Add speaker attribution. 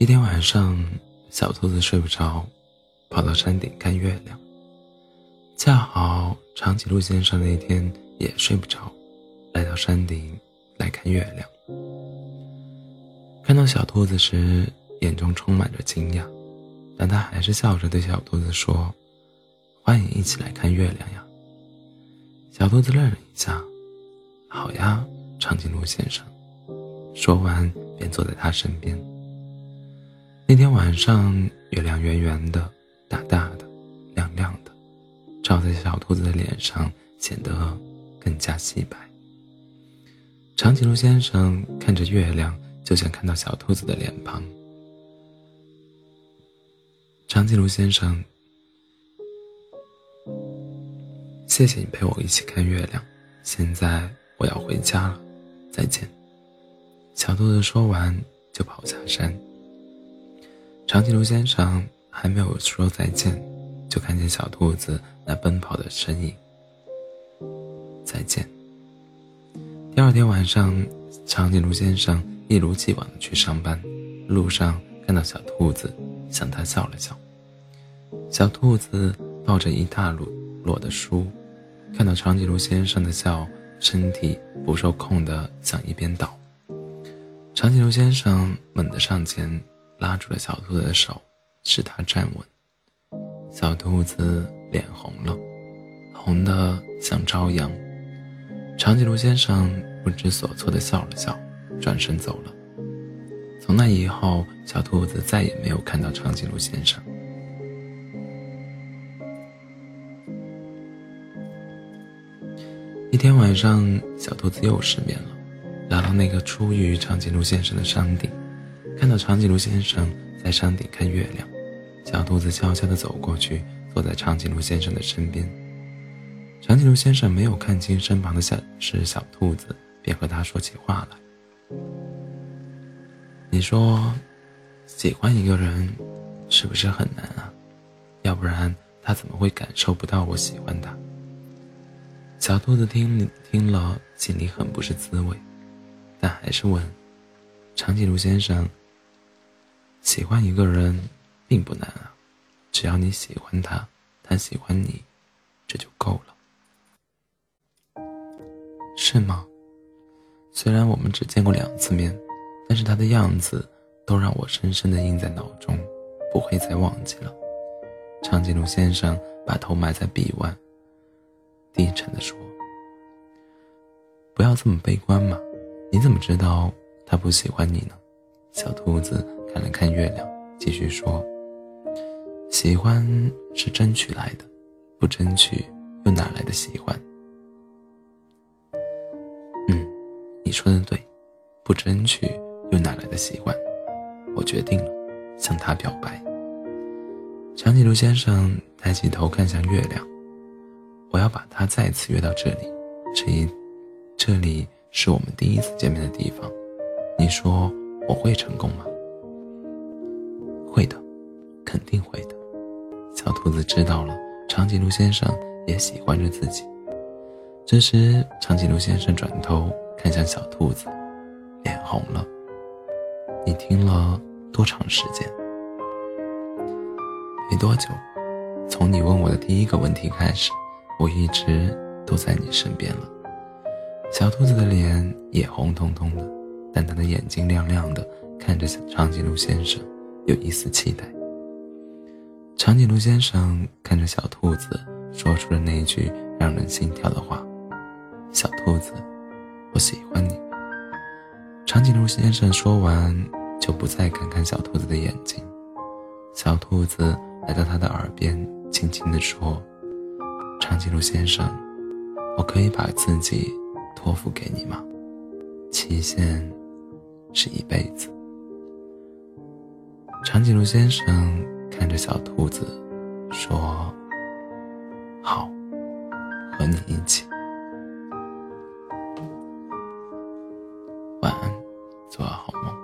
Speaker 1: 一天晚上，小兔子睡不着，跑到山顶看月亮。恰好长颈鹿先生那天也睡不着，来到山顶来看月亮。看到小兔子时，眼中充满着惊讶，但他还是笑着对小兔子说：“欢迎一起来看月亮呀。”小兔子愣了一下，“好呀，长颈鹿先生。”说完便坐在他身边。那天晚上，月亮圆圆的、大大的、亮亮的，照在小兔子的脸上，显得更加细白。长颈鹿先生看着月亮，就像看到小兔子的脸庞。长颈鹿先生，谢谢你陪我一起看月亮。现在我要回家了，再见。小兔子说完，就跑下山。长颈鹿先生还没有说再见，就看见小兔子那奔跑的身影。再见。第二天晚上，长颈鹿先生一如既往的去上班，路上看到小兔子，向他笑了笑。小兔子抱着一大摞摞的书，看到长颈鹿先生的笑，身体不受控的向一边倒。长颈鹿先生猛地上前。拉住了小兔子的手，使它站稳。小兔子脸红了，红得像朝阳。长颈鹿先生不知所措地笑了笑，转身走了。从那以后，小兔子再也没有看到长颈鹿先生。一天晚上，小兔子又失眠了，来到那个出于长颈鹿先生的山顶。看到长颈鹿先生在山顶看月亮，小兔子悄悄地走过去，坐在长颈鹿先生的身边。长颈鹿先生没有看清身旁的小是小兔子，便和他说起话来：“你说，喜欢一个人，是不是很难啊？要不然他怎么会感受不到我喜欢他？”小兔子听听了，心里很不是滋味，但还是问：“长颈鹿先生。”喜欢一个人并不难啊，只要你喜欢他，他喜欢你，这就够了，是吗？虽然我们只见过两次面，但是他的样子都让我深深的印在脑中，不会再忘记了。长颈鹿先生把头埋在臂弯，低沉的说：“不要这么悲观嘛，你怎么知道他不喜欢你呢？”小兔子。看了看月亮，继续说：“喜欢是争取来的，不争取又哪来的喜欢？”嗯，你说的对，不争取又哪来的喜欢？我决定了，向他表白。长颈鹿先生抬起头看向月亮，我要把他再次约到这里，这一，这里是我们第一次见面的地方，你说我会成功吗？会的，肯定会的。小兔子知道了，长颈鹿先生也喜欢着自己。这时，长颈鹿先生转头看向小兔子，脸红了。你听了多长时间？没多久。从你问我的第一个问题开始，我一直都在你身边了。小兔子的脸也红彤彤的，但它的眼睛亮亮的，看着长颈鹿先生。有一丝期待。长颈鹿先生看着小兔子，说出了那句让人心跳的话：“小兔子，我喜欢你。”长颈鹿先生说完，就不再看看小兔子的眼睛。小兔子来到他的耳边，轻轻地说：“长颈鹿先生，我可以把自己托付给你吗？期限是一辈子。”长颈鹿先生看着小兔子说好和你一起。晚安做个好梦。